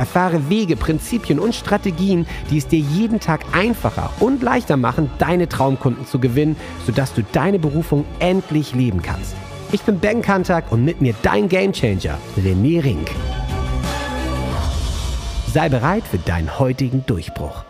Erfahre Wege, Prinzipien und Strategien, die es dir jeden Tag einfacher und leichter machen, deine Traumkunden zu gewinnen, sodass du deine Berufung endlich leben kannst. Ich bin Ben Kantak und mit mir dein Gamechanger, René Rink. Sei bereit für deinen heutigen Durchbruch.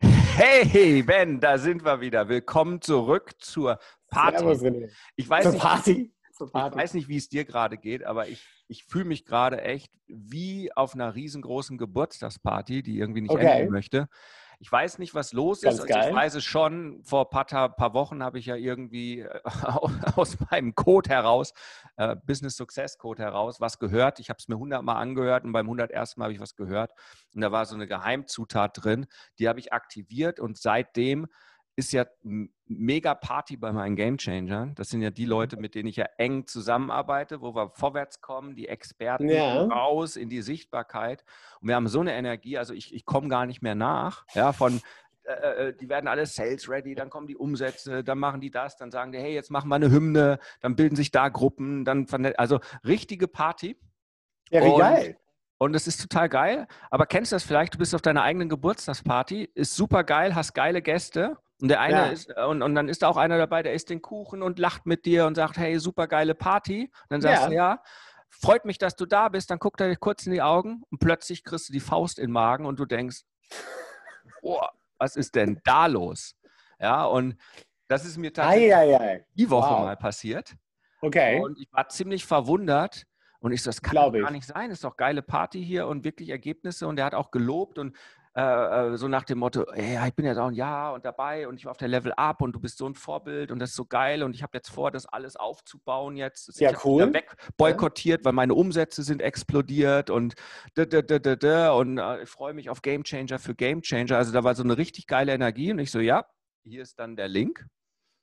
Hey, Ben, da sind wir wieder. Willkommen zurück zur Party. Servus, René. Ich weiß zur nicht, Party. Ich weiß nicht, wie es dir gerade geht, aber ich, ich fühle mich gerade echt wie auf einer riesengroßen Geburtstagsparty, die irgendwie nicht Okay. enden möchte. Ich weiß nicht, was los Ganz ist. geil. Ich weiß es schon. Vor ein paar, paar Wochen habe ich ja irgendwie äh, aus meinem Code heraus, äh, Business Success Code heraus, was gehört. Ich habe es mir hundertmal angehört und beim 101. Mal habe ich was gehört. Und da war so eine Geheimzutat drin, die habe ich aktiviert und seitdem ist ja mega Party bei meinen Game Changern. Das sind ja die Leute, mit denen ich ja eng zusammenarbeite, wo wir vorwärts kommen, die Experten Ja. raus in die Sichtbarkeit. Und wir haben so eine Energie, also ich, ich komme gar nicht mehr nach. Ja, von äh, äh, die werden alle sales ready, dann kommen die Umsätze, dann machen die das, dann sagen die, hey, jetzt machen wir eine Hymne, dann bilden sich da Gruppen, dann also richtige Party. Ja, wie Und- geil. Und das ist total geil. Aber kennst du das vielleicht? Du bist auf deiner eigenen Geburtstagsparty, ist super geil, hast geile Gäste. Und der eine Ja. ist, und, und dann ist da auch einer dabei, der isst den Kuchen und lacht mit dir und sagt, hey, super geile Party. Und dann sagst Ja. du, ja, freut mich, dass du da bist. Dann guckt er dir kurz in die Augen und plötzlich kriegst du die Faust in den Magen und du denkst, oh, was ist denn da los? Ja, und das ist mir tatsächlich Eieiei. die Woche Wow. mal passiert. Okay. Und ich war ziemlich verwundert. Und ich so, das kann gar ich. nicht sein. Ist doch geile Party hier und wirklich Ergebnisse. Und er hat auch gelobt und äh, äh, so nach dem Motto, ey, ja, ich bin jetzt auch ein Jahr und dabei und ich war auf der Level Up und du bist so ein Vorbild und das ist so geil und ich habe jetzt vor, das alles aufzubauen jetzt. Ja, ich cool. wieder weg boykottiert, weil meine Umsätze sind explodiert und da, da, da, da, da, und äh, ich freue mich auf Game Changer für Game Changer. Also da war so eine richtig geile Energie und ich so, ja, hier ist dann der Link.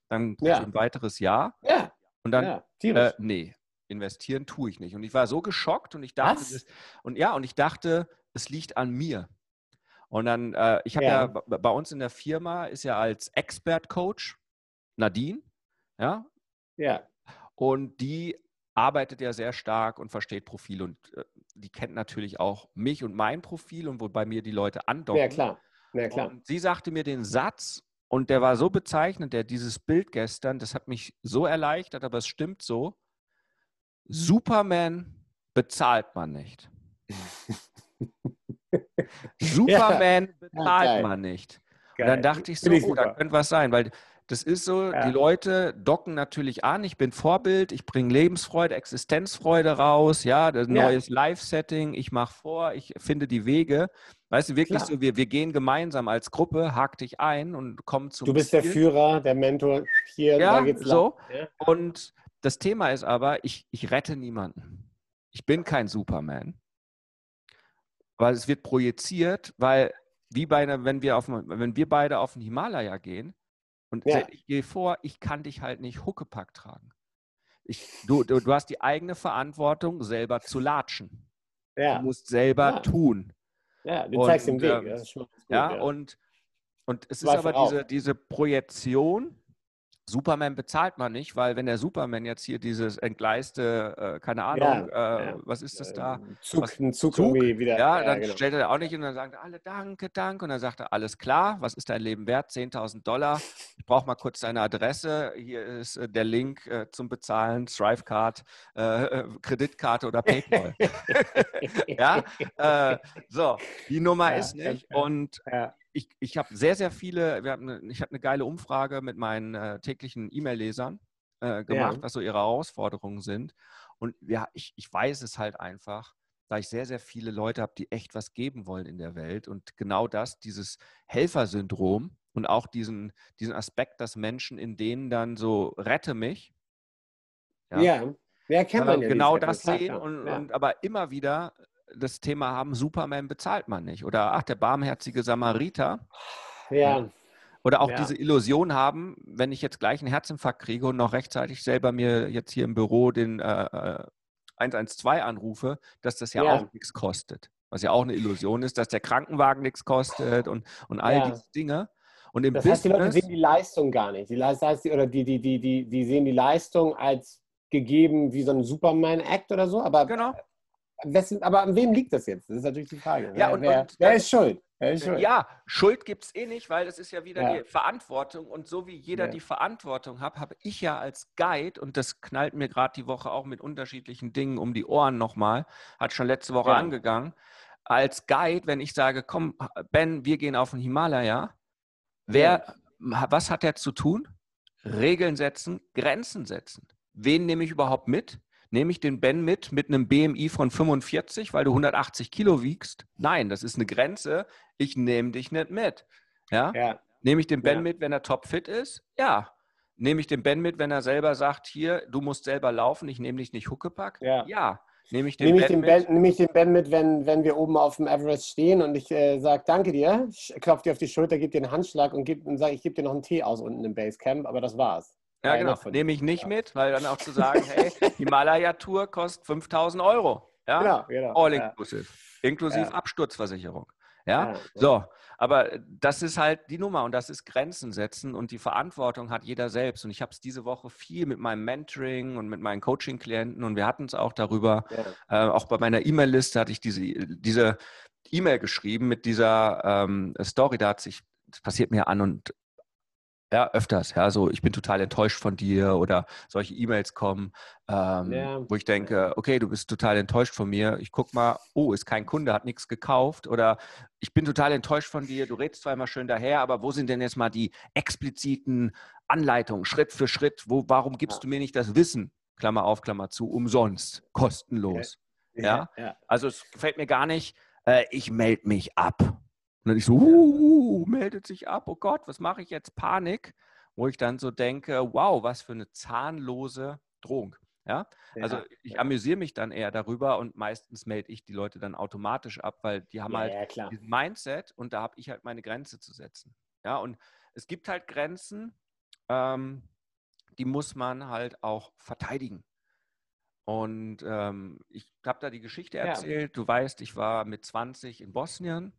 Dann Ja. ein weiteres Jahr Ja, und dann ja, äh, nee, investieren tue ich nicht. Und ich war so geschockt und ich dachte, das, und ja, und ich dachte, es liegt an mir. Und dann, äh, ich habe ja, Ja. bei uns in der Firma ist ja als Expert-Coach Nadine, ja, ja. und die arbeitet ja sehr stark und versteht Profil und äh, die kennt natürlich auch mich und mein Profil und wo bei mir die Leute andocken. Ja, klar. Ja, klar. Und sie sagte mir den Satz, und der war so bezeichnend, der dieses Bild gestern, das hat mich so erleichtert, aber es stimmt so. Superman bezahlt man nicht. Superman bezahlt geil. man nicht. Und Geil. dann dachte ich so, ich oh, da könnte was sein, weil das ist so, Ja. die Leute docken natürlich an, ich bin Vorbild, ich bringe Lebensfreude, Existenzfreude raus, ja, das Ja. neues Live-Setting, ich mache vor, ich finde die Wege. Weißt du, wirklich Klar. so, wir, wir gehen gemeinsam als Gruppe, hak dich ein und kommen zum Du bist der Ziel. Führer, der Mentor. Hier, Ja, da geht's so. lang. Ja. Und das Thema ist aber, ich, ich rette niemanden. Ich bin kein Superman. Weil es wird projiziert, weil wie bei einer, wenn wir auf wenn wir beide auf den Himalaya gehen und Ja. ich gehe vor, ich kann dich halt nicht Huckepack tragen. Ich, du, du, du hast die eigene Verantwortung, selber zu latschen. Ja. Du musst selber Ja. tun. ja, du Und, zeigst den Weg. ähm, ganz gut, Ja, und, und es ist aber diese, diese Projektion, Superman bezahlt man nicht, weil wenn der Superman jetzt hier dieses entgleiste, äh, keine Ahnung, Ja, äh, ja. was ist das da? Ähm, Zug, Was- ein Zug, Zug? wieder. Ja, dann genau. stellt er auch nicht und dann sagt er alle Danke, Danke. Und dann sagt er, alles klar, was ist dein Leben wert? 10.000 Dollar. Ich brauche mal kurz deine Adresse. Hier ist äh, der Link äh, zum Bezahlen, Stripe-Card, äh, äh, Kreditkarte oder PayPal. ja, äh, so, die Nummer Ja, ist nicht. Und ja. ich, ich habe sehr, sehr viele, wir haben eine, ich habe eine geile Umfrage mit meinen äh, täglichen E-Mail-Lesern äh, gemacht, was so ihre Herausforderungen sind. Und ja, ich, ich weiß es halt einfach, da ich sehr, sehr viele Leute habe, die echt was geben wollen in der Welt. Und genau das, dieses Helfersyndrom und auch diesen, diesen Aspekt, dass Menschen in denen dann so rette mich, Ja. ja. Ja, kennt man ja genau das sehen und, ja. und aber immer wieder das Thema haben, Superman bezahlt man nicht. Oder ach, der barmherzige Samariter. Ja. Oder auch Ja. diese Illusion haben, wenn ich jetzt gleich einen Herzinfarkt kriege und noch rechtzeitig selber mir jetzt hier im Büro den äh, äh, 112 anrufe, dass das ja, Ja. auch nichts kostet. Was ja auch eine Illusion ist, dass der Krankenwagen nichts kostet und, und all Ja. diese Dinge. Und im Das heißt, die Leute Business, sehen die Leistung gar nicht. Die, das heißt, oder die, die, die, die, die sehen die Leistung als gegeben wie so ein Superman-Act oder so. Aber, genau. Wessen, aber an wem liegt das jetzt? Das ist natürlich die Frage. Ja, wer, und- wer, und wer dann- ist schuld? Wer ist schuld? Ja, Schuld gibt es eh nicht, weil das ist ja wieder Ja. die Verantwortung. Und so wie jeder Ja. die Verantwortung hat, habe ich ja als Guide, und das knallt mir gerade die Woche auch mit unterschiedlichen Dingen um die Ohren nochmal, hat schon letzte Woche Ja. angegangen, als Guide, wenn ich sage, komm, Ben, wir gehen auf den Himalaya, wer, was hat er zu tun? Regeln setzen, Grenzen setzen. Wen nehme ich überhaupt mit? Nehme ich den Ben mit mit einem BMI von 45, weil du 180 Kilo wiegst? Nein, das ist eine Grenze. Ich nehme dich nicht mit. Ja? Ja. Nehme ich den Ben Ja. mit, wenn er topfit ist? Ja. Nehme ich den Ben mit, wenn er selber sagt, hier, du musst selber laufen, ich nehme dich nicht Huckepack? Ja. Nehme ich den Nehme ich, Ben den mit? ben, nehme ich den Ben mit, wenn, wenn wir oben auf dem Everest stehen und ich äh, sage, danke dir, klopfe dir auf die Schulter, gebe dir einen Handschlag und, geb, und sage, ich gebe dir noch einen Tee aus unten im Basecamp, aber das war's. Ja, genau. Nehme ich nicht Ja. mit, weil dann auch zu sagen, hey, Himalaya-Tour kostet 5000 Euro. Ja? Genau, genau. All ja. inclusive. Inklusive Ja. Absturzversicherung. Ja? Ja. So, aber das ist halt die Nummer und das ist Grenzen setzen und die Verantwortung hat jeder selbst. Und ich habe es diese Woche viel mit meinem Mentoring und mit meinen Coaching-Klienten und wir hatten es auch darüber, Ja. äh, auch bei meiner E-Mail-Liste hatte ich diese diese E-Mail geschrieben mit dieser ähm, Story, da hat sich, das passiert mir an und ja, öfters, ja, so ich bin total enttäuscht von dir oder solche E-Mails kommen, ähm, Ja. wo ich denke, okay, du bist total enttäuscht von mir. Ich guck mal, oh, ist kein Kunde, hat nichts gekauft oder ich bin total enttäuscht von dir. Du redest zwar immer schön daher, aber wo sind denn jetzt mal die expliziten Anleitungen, Schritt für Schritt? Wo, warum gibst Ja. du mir nicht das Wissen? Klammer auf, Klammer zu, umsonst, kostenlos. Ja? ja. Also es gefällt mir gar nicht, äh, ich melde mich ab. Und dann ich so, uh, meldet sich ab, oh Gott, was mache ich jetzt? Panik. Wo ich dann so denke, wow, was für eine zahnlose Drohung. Ja? Also ja. ich amüsiere mich dann eher darüber und meistens melde ich die Leute dann automatisch ab, weil die haben ja, halt ja, klar. diesen Mindset und da habe ich halt meine Grenze zu setzen. Ja, und es gibt halt Grenzen, ähm, die muss man halt auch verteidigen. Und ähm, ich habe da die Geschichte erzählt. Du weißt, ich war mit 20 in Bosnien,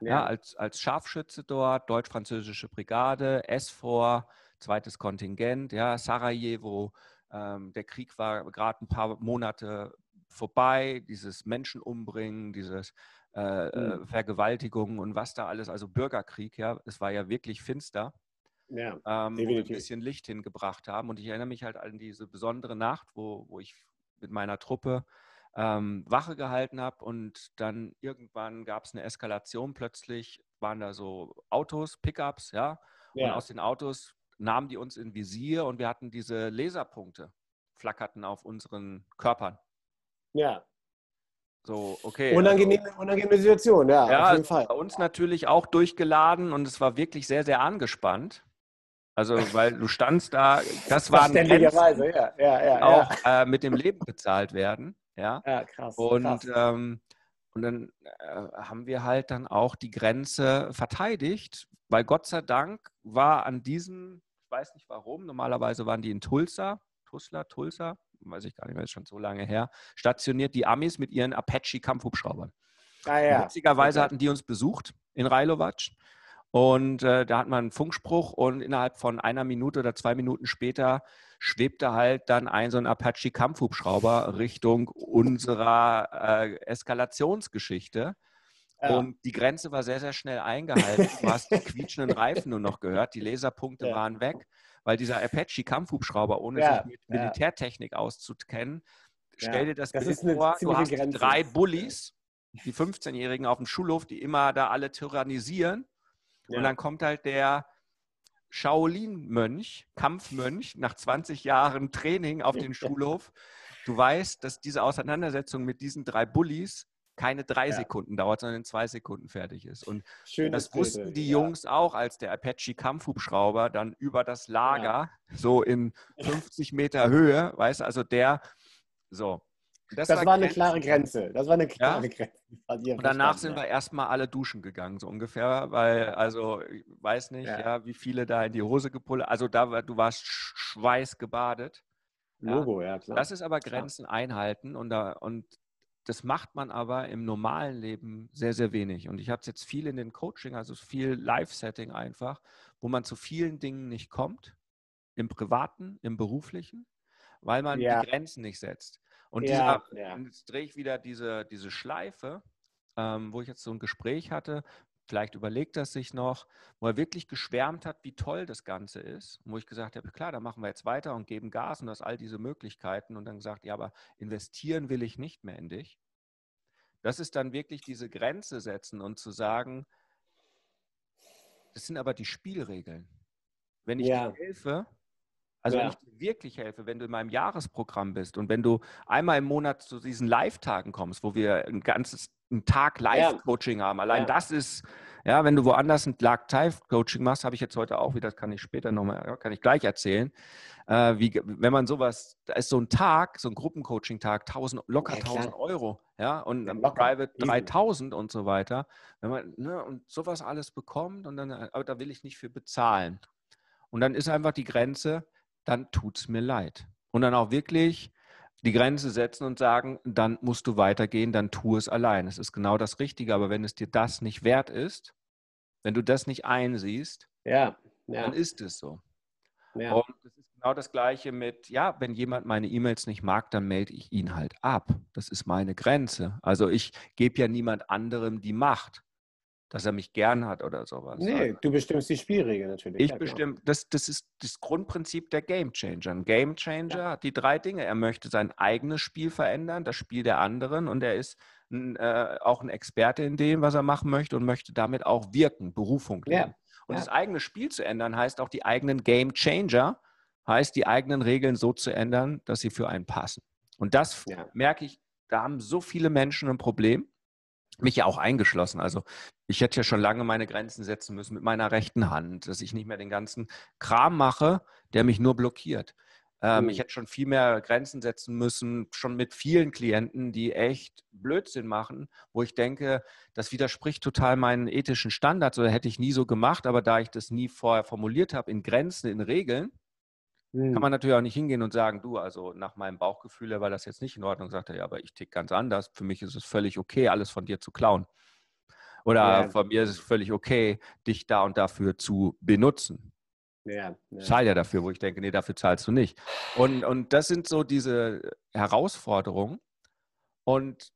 ja. als, als Scharfschütze dort, deutsch-französische Brigade, S4, zweites Kontingent, ja, Sarajevo. Ähm, der Krieg war gerade ein paar Monate vorbei, dieses Menschen umbringen, dieses äh, äh, Mhm. Vergewaltigung und was da alles, also Bürgerkrieg, ja, es war ja wirklich finster, ja. ähm, wo wir ein bisschen Licht hingebracht haben. Und ich erinnere mich halt an diese besondere Nacht, wo, wo ich mit meiner Truppe ähm, Wache gehalten habe und dann irgendwann gab es eine Eskalation. Plötzlich waren da so Autos, Pickups, ja, und ja. aus den Autos nahmen die uns in Visier und wir hatten diese Laserpunkte, flackerten auf unseren Körpern. ja. So, okay. also- Unangenehme, unangenehme Situation, ja, Ja, auf jeden also Fall. bei uns natürlich auch durchgeladen und es war wirklich sehr, sehr angespannt. Also, weil du standst da, das waren Grenzen, Verständlicherweise, ja, ja, ja. auch äh, mit dem Leben bezahlt werden. Ja. ja. krass. Und, krass. ähm, und dann äh, haben wir halt dann auch die Grenze verteidigt, weil Gott sei Dank war an diesem, ich weiß nicht warum, normalerweise waren die in Tulsa, Tulsa, Tulsa, weiß ich gar nicht mehr, ist schon so lange her, stationiert die Amis mit ihren Apache-Kampfhubschraubern. ah, ja. Witzigerweise Okay. hatten die uns besucht in Railovac. Und äh, da hat man einen Funkspruch und innerhalb von einer Minute oder zwei Minuten später schwebte halt dann ein so ein Apache-Kampfhubschrauber Richtung unserer äh, Eskalationsgeschichte. Ja. Und die Grenze war sehr, sehr schnell eingehalten. Du hast die quietschenden Reifen nur noch gehört. Die Laserpunkte Ja. waren weg, weil dieser Apache-Kampfhubschrauber, ohne Ja, sich mit. Militärtechnik auszukennen, stell dir das, das Bild vor, du hast Grenze. drei Bullies, die 15-Jährigen auf dem Schulhof, die immer da alle tyrannisieren. Ja. Und dann kommt halt der Shaolin-Mönch, Kampfmönch, nach 20 Jahren Training auf den Schulhof. Du weißt, dass diese Auseinandersetzung mit diesen drei Bullies keine drei Ja. Sekunden dauert, sondern in zwei Sekunden fertig ist. Und Schönes das Bild, wussten die ja. Jungs auch, als der Apache-Kampfhubschrauber dann über das Lager, so in 50 Meter Höhe, weißt du, also der So. Das, das war, war eine klare Grenze. Das war eine klare ja? Grenze. Und danach sind ja. wir erstmal alle duschen gegangen, so ungefähr, weil, also, ich weiß nicht, ja. ja wie viele da in die Hose gepullert, also da, du warst schweißgebadet. Logo, ja, klar. Das ist aber Grenzen klar. einhalten und, da, und das macht man aber im normalen Leben sehr, sehr wenig. Und ich habe es jetzt viel in den Coaching, also viel Live-Setting einfach, wo man zu vielen Dingen nicht kommt, im Privaten, im Beruflichen, weil man die Grenzen nicht setzt. Und ja, dieser, ja. jetzt drehe ich wieder diese, diese Schleife, ähm, wo ich jetzt so ein Gespräch hatte, vielleicht überlegt er sich noch, wo er wirklich geschwärmt hat, wie toll das Ganze ist. Wo ich gesagt habe, klar, da machen wir jetzt weiter und geben Gas und das all diese Möglichkeiten. Und dann gesagt, ja, aber investieren will ich nicht mehr in dich. Das ist dann wirklich diese Grenze setzen und zu sagen, das sind aber die Spielregeln. Wenn ich ja. dir helfe, also ja. wenn ich dir wirklich helfe, wenn du in meinem Jahresprogramm bist und wenn du einmal im Monat zu diesen Live-Tagen kommst, wo wir ein ganzes einen Tag Live-Coaching ja. haben, allein ja. das ist, ja, wenn du woanders ein Live-Coaching machst, habe ich jetzt heute auch wieder, das kann ich später nochmal, kann ich gleich erzählen, äh, wie, wenn man sowas, da ist so ein Tag, so ein Gruppencoaching-Tag, locker ja, 1000 Euro, ja, und ein Private 3000 und so weiter, wenn man, ne, und sowas alles bekommt und dann, aber da will ich nicht für bezahlen. Und dann ist einfach die Grenze, dann tut es mir leid. Und dann auch wirklich die Grenze setzen und sagen, dann musst du weitergehen, dann tu es allein. Es ist genau das Richtige, aber wenn es dir das nicht wert ist, wenn du das nicht einsiehst, ja, ja. dann ist es so. Ja. Und das ist genau das Gleiche mit, ja, wenn jemand meine E-Mails nicht mag, dann melde ich ihn halt ab. Das ist meine Grenze. Also ich gebe ja niemand anderem die Macht dass er mich gern hat oder sowas. Nee, also, du bestimmst die Spielregeln natürlich. Ich ja, bestimme, das, das ist das Grundprinzip der Game Changer. Ein Game Changer ja. hat die drei Dinge. Er möchte sein eigenes Spiel verändern, das Spiel der anderen und er ist ein, äh, auch ein Experte in dem, was er machen möchte und möchte damit auch wirken, Berufung leben. Ja. Und das eigene Spiel zu ändern heißt auch die eigenen Game Changer, heißt die eigenen Regeln so zu ändern, dass sie für einen passen. Und das merke ich, da haben so viele Menschen ein Problem mich ja auch eingeschlossen. Also ich hätte ja schon lange meine Grenzen setzen müssen mit meiner rechten Hand, dass ich nicht mehr den ganzen Kram mache, der mich nur blockiert. Ähm, mhm. Ich hätte schon viel mehr Grenzen setzen müssen, schon mit vielen Klienten, die echt Blödsinn machen, wo ich denke, das widerspricht total meinen ethischen Standards oder hätte ich nie so gemacht, aber da ich das nie vorher formuliert habe in Grenzen, in Regeln, kann mhm. man natürlich auch nicht hingehen und sagen, du, also nach meinem Bauchgefühl war das jetzt nicht in Ordnung. Sagt er, ja, aber ich tick ganz anders. Für mich ist es völlig okay, alles von dir zu klauen. Oder ja. von mir ist es völlig okay, dich da und dafür zu benutzen. Ja, ja. Zahl ja dafür, wo ich denke, nee, dafür zahlst du nicht. Und, und das sind so diese Herausforderungen. Und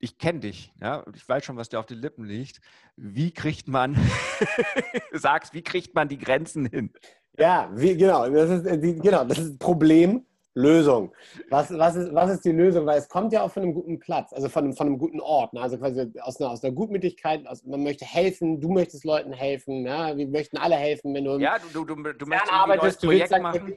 ich kenne dich, ja, ich weiß schon, was dir auf den Lippen liegt. Wie kriegt man, sagst, wie kriegt man die Grenzen hin? Ja, wie, genau. Das ist, äh, die, genau, das ist Problem, Lösung. Was, was, ist, was ist die Lösung? Weil es kommt ja auch von einem guten Platz, also von, von einem guten Ort. Ne? Also quasi aus einer, aus einer Gutmütigkeit, aus, man möchte helfen, du möchtest Leuten helfen, ja? wir möchten alle helfen. Wenn du ja, du, du, du, du möchtest ein neues Projekt machen.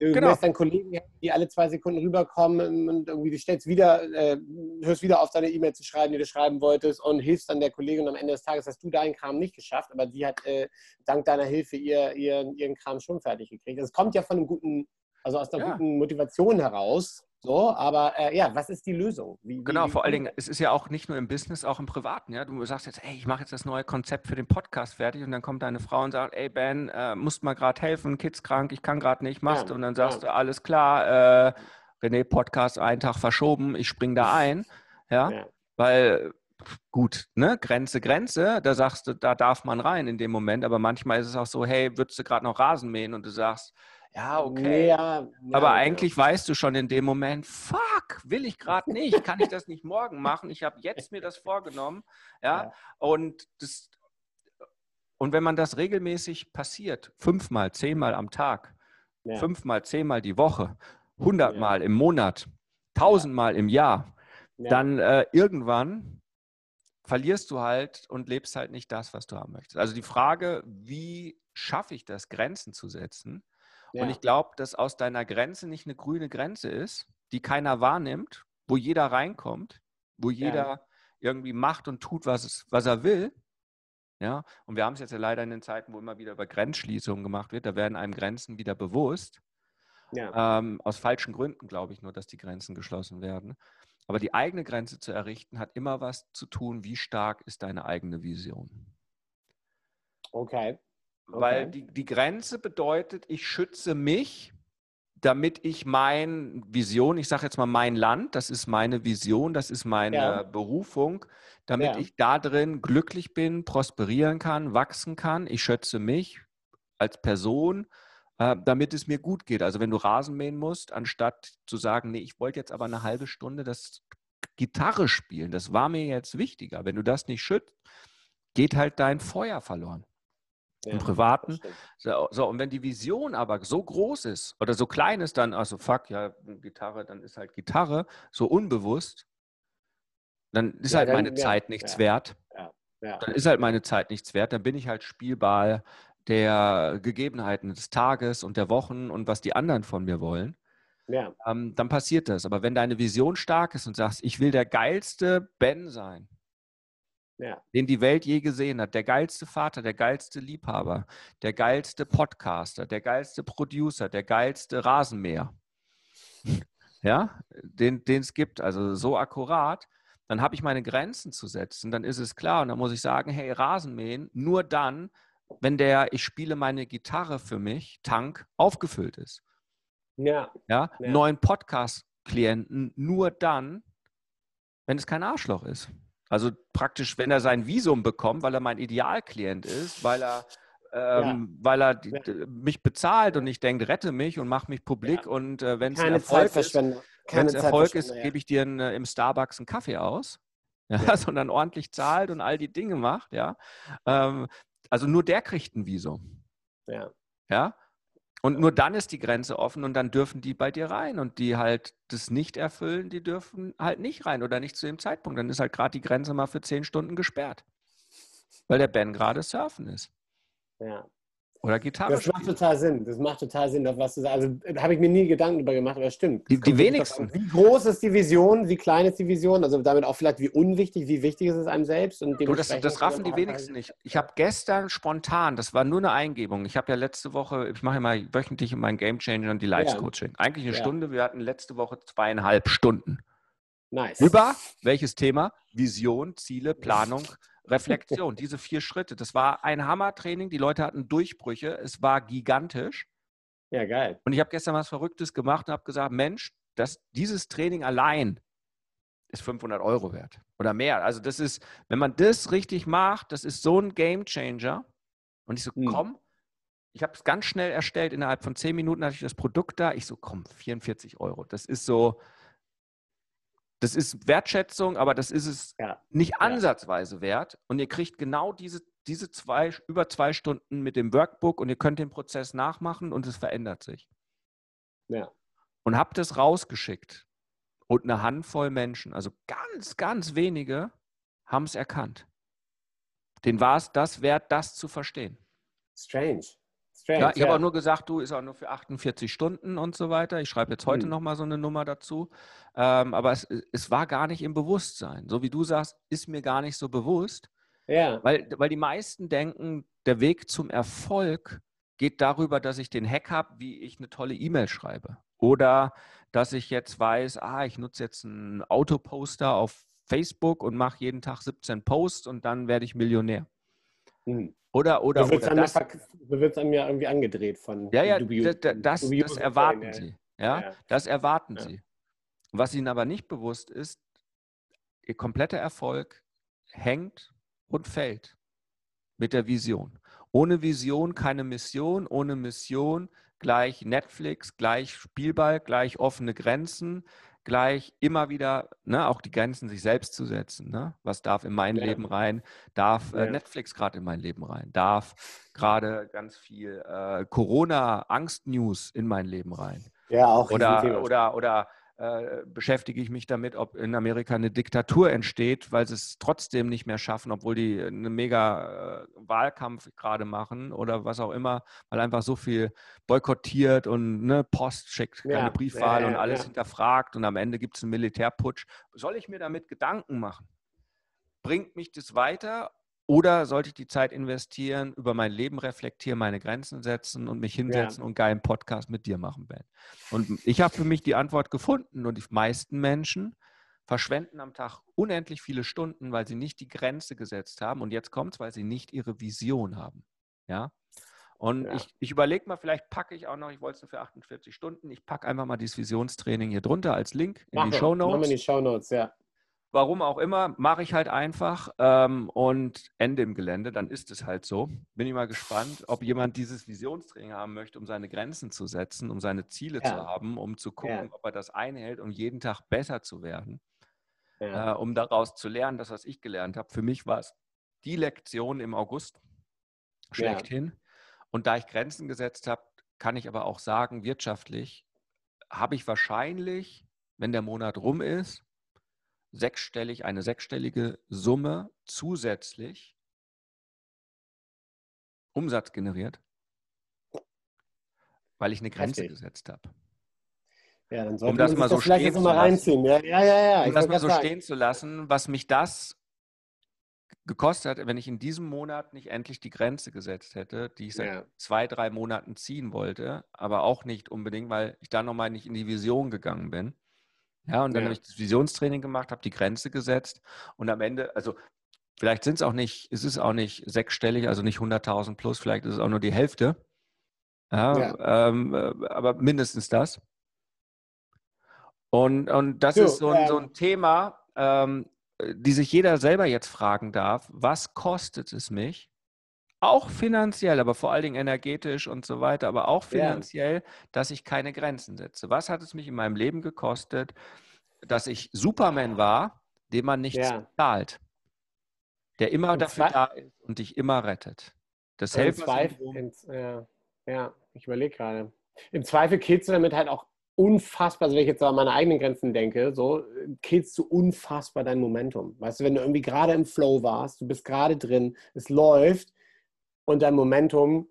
Du genau. dann Kollegen, die alle zwei Sekunden rüberkommen und irgendwie du stellst wieder, äh, hörst wieder auf, deine E-Mail zu schreiben, die du schreiben wolltest und hilfst dann der Kollegin. Und am Ende des Tages hast du deinen Kram nicht geschafft, aber die hat äh, dank deiner Hilfe ihr, ihr, ihren Kram schon fertig gekriegt. Das kommt ja von einem guten, also aus einer ja. guten Motivation heraus. So, aber äh, ja, was ist die Lösung? Wie, genau, wie, vor allen Dingen, es ist ja auch nicht nur im Business, auch im Privaten. Ja, du sagst jetzt, ey, ich mache jetzt das neue Konzept für den Podcast fertig und dann kommt deine Frau und sagt, ey Ben, äh, musst mal gerade helfen, Kids krank, ich kann gerade nicht, machst ja, und dann sagst ja. du, alles klar, äh, René Podcast einen Tag verschoben, ich spring da ein, ja, ja. weil gut, ne, Grenze, Grenze, da sagst du, da darf man rein in dem Moment, aber manchmal ist es auch so, hey, würdest du gerade noch Rasen mähen und du sagst, ja, okay. Ja, aber ja, eigentlich ja. weißt du schon in dem Moment, fuck, will ich gerade nicht, kann ich das nicht morgen machen? Ich habe jetzt mir das vorgenommen, ja. Und das, und wenn man das regelmäßig passiert, fünfmal, zehnmal am Tag, fünfmal, zehnmal die Woche, hundertmal im Monat, tausendmal im Jahr, dann äh, irgendwann verlierst du halt und lebst halt nicht das, was du haben möchtest. Also die Frage, wie schaffe ich das, Grenzen zu setzen? Ja. Und ich glaube, dass aus deiner Grenze nicht eine grüne Grenze ist, die keiner wahrnimmt, wo jeder reinkommt, wo jeder ja. irgendwie macht und tut, was, es, was er will. Ja, und wir haben es jetzt ja leider in den Zeiten, wo immer wieder über Grenzschließungen gemacht wird, da werden einem Grenzen wieder bewusst. Ja. Ähm, aus falschen Gründen glaube ich nur, dass die Grenzen geschlossen werden. Aber die eigene Grenze zu errichten hat immer was zu tun, wie stark ist deine eigene Vision. Okay. Okay. Weil die, die Grenze bedeutet, ich schütze mich, damit ich meine Vision, ich sage jetzt mal mein Land, das ist meine Vision, das ist meine ja. Berufung, damit ja. ich da drin glücklich bin, prosperieren kann, wachsen kann. Ich schütze mich als Person, äh, damit es mir gut geht. Also wenn du Rasen mähen musst, anstatt zu sagen, nee, ich wollte jetzt aber eine halbe Stunde das Gitarre spielen, das war mir jetzt wichtiger. Wenn du das nicht schützt, geht halt dein Feuer verloren. Ja, Im Privaten. So, so, und wenn die Vision aber so groß ist oder so klein ist, dann, also fuck, ja, Gitarre, dann ist halt Gitarre, so unbewusst, dann ist ja, halt dann, meine ja, Zeit nichts wert. Dann ist halt meine Zeit nichts wert, dann bin ich halt Spielball der Gegebenheiten des Tages und der Wochen und was die anderen von mir wollen. Ja. Ähm, dann passiert das. Aber wenn deine Vision stark ist und sagst, ich will der geilste Ben sein, ja. den die Welt je gesehen hat. Der geilste Vater, der geilste Liebhaber, der geilste Podcaster, der geilste Producer, der geilste Rasenmäher. ja, den es gibt, also so akkurat. Dann habe ich meine Grenzen zu setzen, dann ist es klar und dann muss ich sagen, hey, Rasenmähen, nur dann, wenn der Ich spiele meine Gitarre für mich, Tank, aufgefüllt ist. Ja. ja? ja. Neuen Podcast-Klienten nur dann, wenn es kein Arschloch ist. Also praktisch, wenn er sein Visum bekommt, weil er mein Idealklient ist, weil er, ähm, ja. weil er die, ja. mich bezahlt und ich denke, rette mich und mach mich publik ja. und äh, wenn es Erfolg ist, Keine Erfolg ist, gebe ich dir einen, äh, im Starbucks einen Kaffee aus. Ja, sondern ordentlich zahlt und all die Dinge macht, ja. Ähm, also nur der kriegt ein Visum. Ja. Ja. Und nur dann ist die Grenze offen und dann dürfen die bei dir rein. Und die halt das nicht erfüllen, die dürfen halt nicht rein oder nicht zu dem Zeitpunkt. Dann ist halt gerade die Grenze mal für zehn Stunden gesperrt. Weil der Ben gerade surfen ist. Ja. Oder Gitarre. Das macht total Sinn. Das macht total Sinn, auf was du sagst. Also äh, habe ich mir nie Gedanken darüber gemacht, aber das stimmt. Die, die wenigsten. Wie groß ist die Vision? Wie klein ist die Vision? Also damit auch vielleicht wie unwichtig, wie wichtig ist es einem selbst? Und du, das, das raffen die wenigsten nicht. Ich habe gestern spontan, das war nur eine Eingebung. Ich habe ja letzte Woche, ich mache ja mal wöchentlich in meinen Game Changer und die Live Coaching. Eigentlich eine ja. Stunde. Wir hatten letzte Woche zweieinhalb Stunden. Nice. Über welches Thema? Vision, Ziele, Planung, Reflexion, diese vier Schritte. Das war ein Hammertraining. Die Leute hatten Durchbrüche. Es war gigantisch. Ja, geil. Und ich habe gestern was Verrücktes gemacht und habe gesagt, Mensch, das, dieses Training allein ist 500 Euro wert oder mehr. Also das ist, wenn man das richtig macht, das ist so ein Game Changer. Und ich so, hm. komm, ich habe es ganz schnell erstellt. Innerhalb von zehn Minuten hatte ich das Produkt da. Ich so, komm, 44 Euro. Das ist so, das ist Wertschätzung, aber das ist es ja. nicht ansatzweise wert. Und ihr kriegt genau diese, diese zwei, über zwei Stunden mit dem Workbook und ihr könnt den Prozess nachmachen und es verändert sich. Ja. Und habt es rausgeschickt. Und eine Handvoll Menschen, also ganz, ganz wenige, haben es erkannt. Den war es das wert, das zu verstehen. Strange. Strange, ja, ich habe auch nur gesagt, du ist auch nur für 48 Stunden und so weiter. Ich schreibe jetzt heute hm. nochmal so eine Nummer dazu. Ähm, aber es, es war gar nicht im Bewusstsein. So wie du sagst, ist mir gar nicht so bewusst. Ja. Weil, weil die meisten denken, der Weg zum Erfolg geht darüber, dass ich den Hack habe, wie ich eine tolle E-Mail schreibe. Oder dass ich jetzt weiß, ah, ich nutze jetzt einen Autoposter auf Facebook und mache jeden Tag 17 Posts und dann werde ich Millionär. Mhm. Oder, oder, so wird es einem, ja irgendwie angedreht von Ja, ja, dubious, das, das, das erwarten sein, sie. Ja, ja, das erwarten ja. sie. Was ihnen aber nicht bewusst ist, ihr kompletter Erfolg hängt und fällt mit der Vision. Ohne Vision keine Mission, ohne Mission gleich Netflix, gleich Spielball, gleich offene Grenzen, gleich immer wieder ne, auch die Grenzen sich selbst zu setzen. Ne? Was darf in mein ja. Leben rein? Darf äh, Netflix gerade in mein Leben rein? Darf gerade ganz viel äh, Corona-Angst-News in mein Leben rein? Ja, auch. Oder, oder, oder äh, beschäftige ich mich damit, ob in Amerika eine Diktatur entsteht, weil sie es trotzdem nicht mehr schaffen, obwohl die einen mega äh, Wahlkampf gerade machen oder was auch immer, weil einfach so viel boykottiert und ne, Post schickt, keine ja, Briefwahl ja, und alles ja. hinterfragt und am Ende gibt es einen Militärputsch. Soll ich mir damit Gedanken machen? Bringt mich das weiter oder sollte ich die Zeit investieren, über mein Leben reflektieren, meine Grenzen setzen und mich hinsetzen ja. und einen geilen Podcast mit dir machen, Ben? Und ich habe für mich die Antwort gefunden und die meisten Menschen verschwenden am Tag unendlich viele Stunden, weil sie nicht die Grenze gesetzt haben und jetzt kommt es, weil sie nicht ihre Vision haben. Ja. Und ja. ich, ich überlege mal, vielleicht packe ich auch noch, ich wollte es nur für 48 Stunden, ich packe einfach mal dieses Visionstraining hier drunter als Link in Mach die Show Notes. in die Show Notes, ja. Warum auch immer, mache ich halt einfach ähm, und Ende im Gelände, dann ist es halt so. Bin ich mal gespannt, ob jemand dieses Visionstraining haben möchte, um seine Grenzen zu setzen, um seine Ziele ja. zu haben, um zu gucken, ja. ob er das einhält, um jeden Tag besser zu werden, ja. äh, um daraus zu lernen, das, was ich gelernt habe. Für mich war es die Lektion im August schlechthin. Und da ich Grenzen gesetzt habe, kann ich aber auch sagen, wirtschaftlich habe ich wahrscheinlich, wenn der Monat rum ist, sechsstellig, eine sechsstellige Summe zusätzlich Umsatz generiert, weil ich eine Grenze Richtig. gesetzt habe. Ja, dann sollte um das mal so das stehen zu lassen. Ja, ja, ja, ja. Um das mal so sagen. stehen zu lassen, was mich das gekostet hat, wenn ich in diesem Monat nicht endlich die Grenze gesetzt hätte, die ich seit ja. zwei, drei Monaten ziehen wollte, aber auch nicht unbedingt, weil ich da nochmal nicht in die Vision gegangen bin. Ja, und dann ja. habe ich das Visionstraining gemacht, habe die Grenze gesetzt und am Ende, also vielleicht sind es auch nicht, es ist auch nicht sechsstellig, also nicht 100.000 plus, vielleicht ist es auch nur die Hälfte. Ja, ja. Ähm, äh, aber mindestens das. Und, und das so, ist so, ähm, so ein Thema, ähm, die sich jeder selber jetzt fragen darf, was kostet es mich, auch finanziell, aber vor allen Dingen energetisch und so weiter, aber auch finanziell, ja. dass ich keine Grenzen setze. Was hat es mich in meinem Leben gekostet, dass ich Superman war, dem man nichts ja. zahlt, der immer und dafür da ist und dich immer rettet? Das hilft. Ja, ja, ich überlege gerade. Im Zweifel killst du damit halt auch unfassbar, also wenn ich jetzt an meine eigenen Grenzen denke, so killst du unfassbar dein Momentum. Weißt du, wenn du irgendwie gerade im Flow warst, du bist gerade drin, es läuft und dein Momentum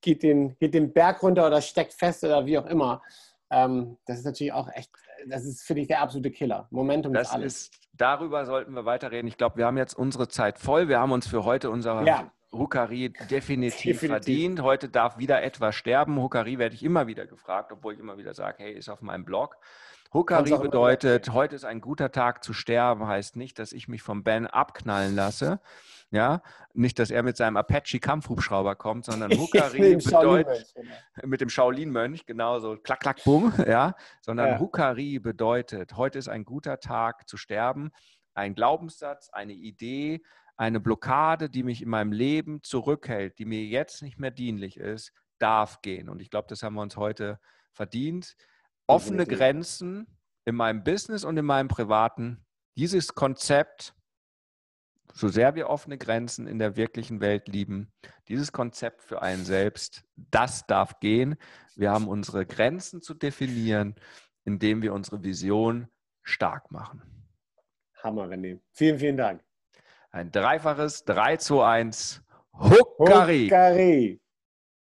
geht den, geht den Berg runter oder steckt fest oder wie auch immer. Ähm, das ist natürlich auch echt, das ist für dich der absolute Killer. Momentum das ist alles. Ist, darüber sollten wir weiterreden. Ich glaube, wir haben jetzt unsere Zeit voll. Wir haben uns für heute unser ja. Hukari definitiv, definitiv, verdient. Heute darf wieder etwas sterben. Hukari werde ich immer wieder gefragt, obwohl ich immer wieder sage, hey, ist auf meinem Blog. Hukari bedeutet, heute ist ein guter Tag zu sterben, heißt nicht, dass ich mich vom Ben abknallen lasse. Ja, nicht, dass er mit seinem Apache-Kampfhubschrauber kommt, sondern Hukari bedeutet genau. mit dem Shaolin-Mönch, genau so klack, klack, bumm, ja, sondern ja. Hukari bedeutet, heute ist ein guter Tag zu sterben. Ein Glaubenssatz, eine Idee, eine Blockade, die mich in meinem Leben zurückhält, die mir jetzt nicht mehr dienlich ist, darf gehen. Und ich glaube, das haben wir uns heute verdient. Offene Grenzen in meinem Business und in meinem privaten. Dieses Konzept so sehr wir offene Grenzen in der wirklichen Welt lieben, dieses Konzept für einen selbst, das darf gehen. Wir haben unsere Grenzen zu definieren, indem wir unsere Vision stark machen. Hammer, René. Vielen, vielen Dank. Ein dreifaches 3 zu 1. Huckari. Huckari.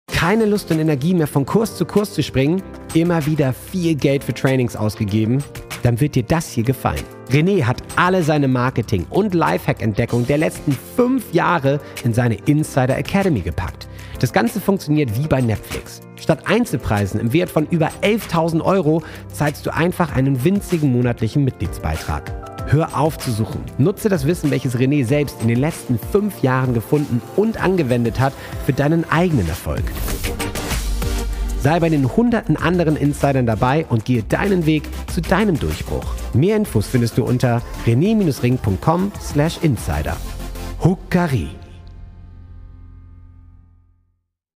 Keine Lust und Energie mehr von Kurs zu Kurs zu springen? Immer wieder viel Geld für Trainings ausgegeben? Dann wird dir das hier gefallen. René hat alle seine Marketing- und Lifehack-Entdeckungen der letzten fünf Jahre in seine Insider Academy gepackt. Das Ganze funktioniert wie bei Netflix. Statt Einzelpreisen im Wert von über 11.000 Euro zahlst du einfach einen winzigen monatlichen Mitgliedsbeitrag. Hör auf zu suchen. Nutze das Wissen, welches René selbst in den letzten fünf Jahren gefunden und angewendet hat, für deinen eigenen Erfolg. Sei bei den hunderten anderen Insidern dabei und gehe deinen Weg zu deinem Durchbruch. Mehr Infos findest du unter rené-ring.com/insider. Huckari